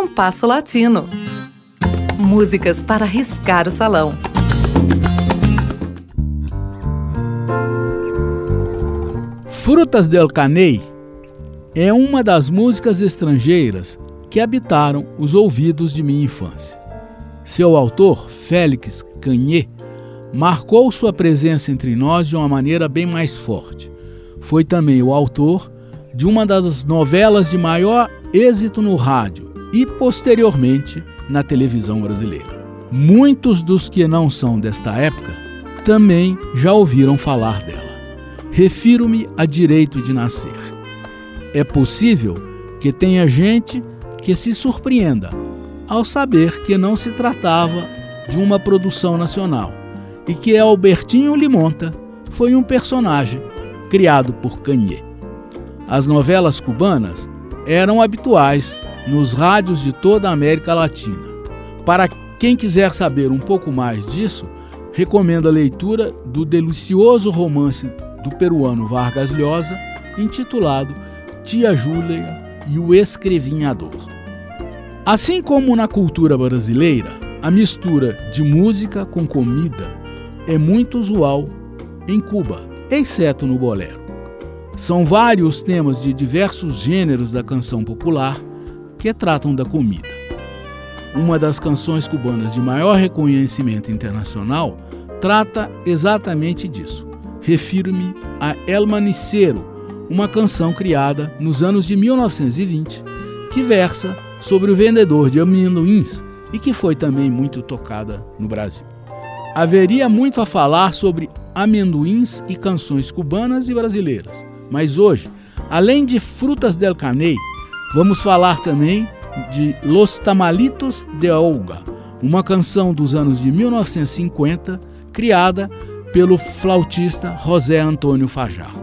Compasso Latino. Músicas para riscar o salão. Frutas del Caney é uma das músicas estrangeiras que habitaram os ouvidos de minha infância. Seu autor, Félix Canhê, marcou sua presença entre nós de uma maneira bem mais forte. Foi também o autor de uma das novelas de maior êxito no rádio e, posteriormente, na televisão brasileira. Muitos dos que não são desta época também já ouviram falar dela. Refiro-me a Direito de Nascer. É possível que tenha gente que se surpreenda ao saber que não se tratava de uma produção nacional e que Albertinho Limonta foi um personagem criado por Canhê. As novelas cubanas eram habituais nos rádios de toda a América Latina. Para quem quiser saber um pouco mais disso, recomendo a leitura do delicioso romance do peruano Vargas Llosa, intitulado Tia Júlia e o Escrevinhador. Assim como na cultura brasileira, a mistura de música com comida é muito usual em Cuba, exceto no bolero. São vários temas de diversos gêneros da canção popular que tratam da comida. Uma das canções cubanas de maior reconhecimento internacional trata exatamente disso. Refiro-me a El Manicero, uma canção criada nos anos de 1920 que versa sobre o vendedor de amendoins e que foi também muito tocada no Brasil. Haveria muito a falar sobre amendoins e canções cubanas e brasileiras, mas hoje, além de Frutas del Caney, vamos falar também de Los Tamalitos de Olga, uma canção dos anos de 1950 criada pelo flautista José Antônio Fajardo.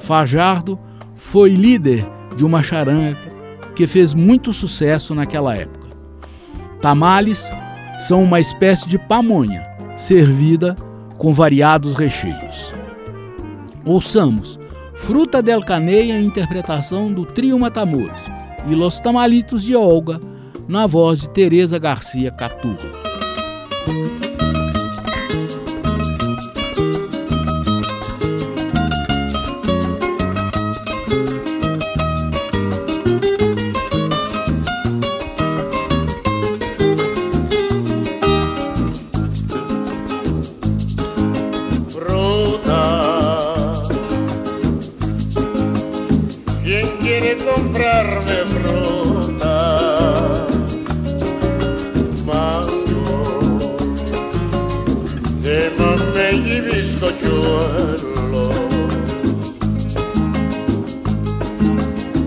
Fajardo foi líder de uma charanga que fez muito sucesso naquela época. Tamales são uma espécie de pamonha servida com variados recheios. Ouçamos Fruta del Caneia interpretação do Trio Matamoros e Los Tamalitos de Olga na voz de Teresa Garcia Caturro. de Pompey y bizcochuelo.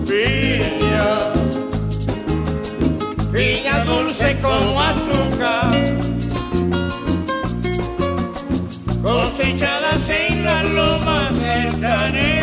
Piña, piña dulce como azúcar, cosechada sin la loma del canel.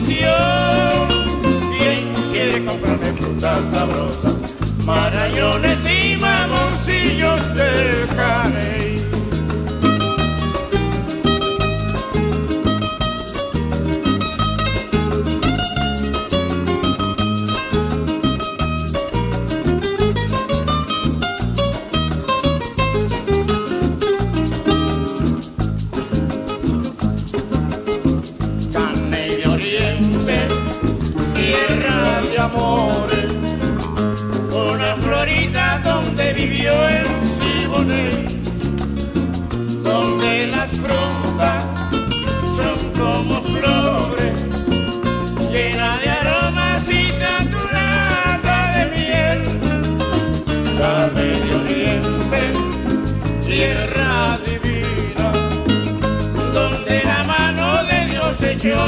tradición. ¿Quién quiere comprarme frutas sabrosas? Marañones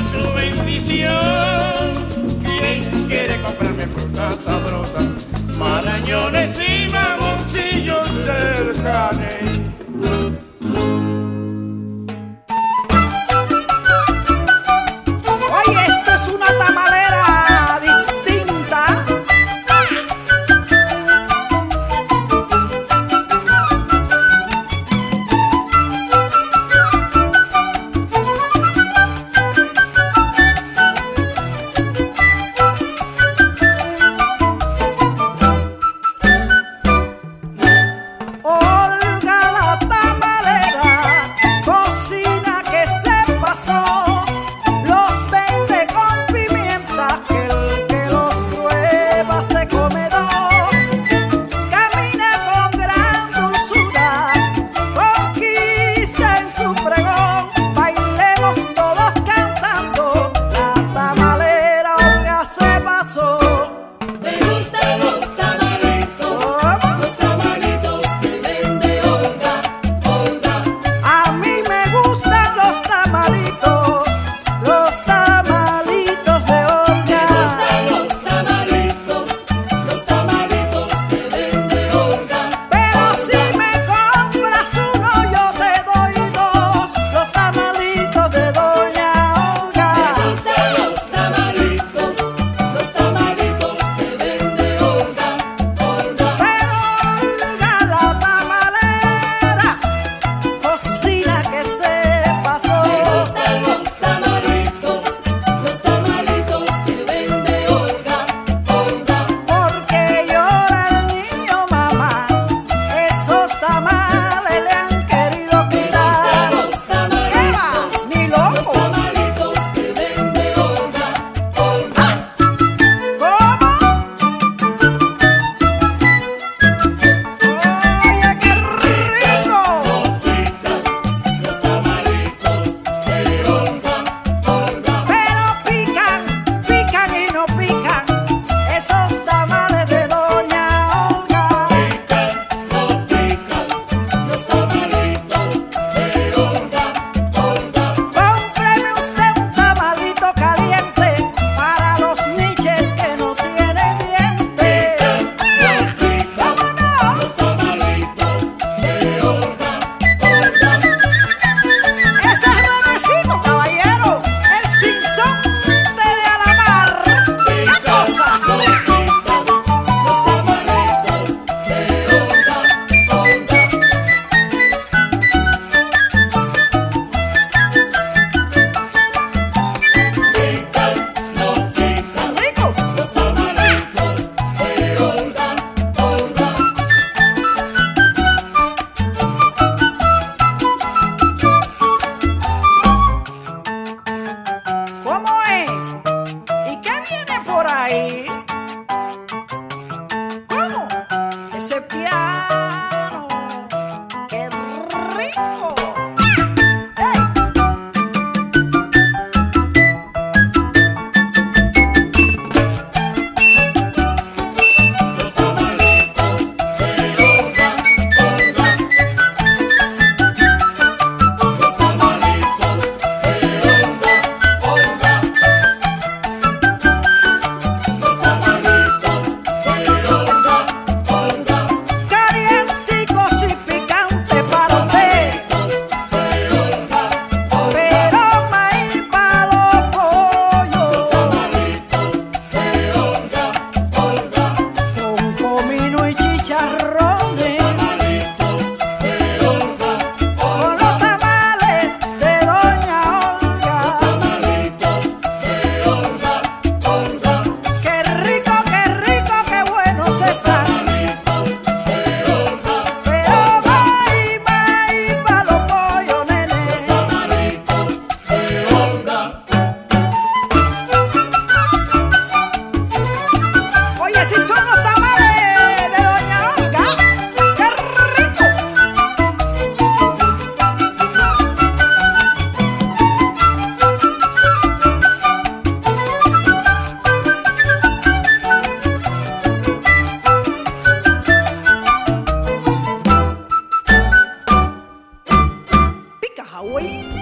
su bendición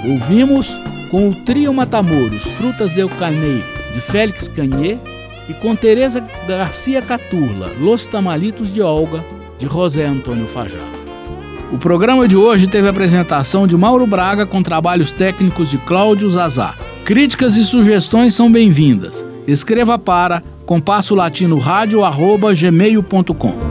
Ouvimos com o trio Matamoros, Frutas del Caney, de Félix Canhê, e com Teresa Garcia Caturla, Los Tamalitos de Olga, de José Antônio Fajardo. O programa de hoje teve a apresentação de Mauro Braga com trabalhos técnicos de Cláudio Zazá. Críticas e sugestões são bem-vindas. Escreva para compasso latino rádio@gmail.com.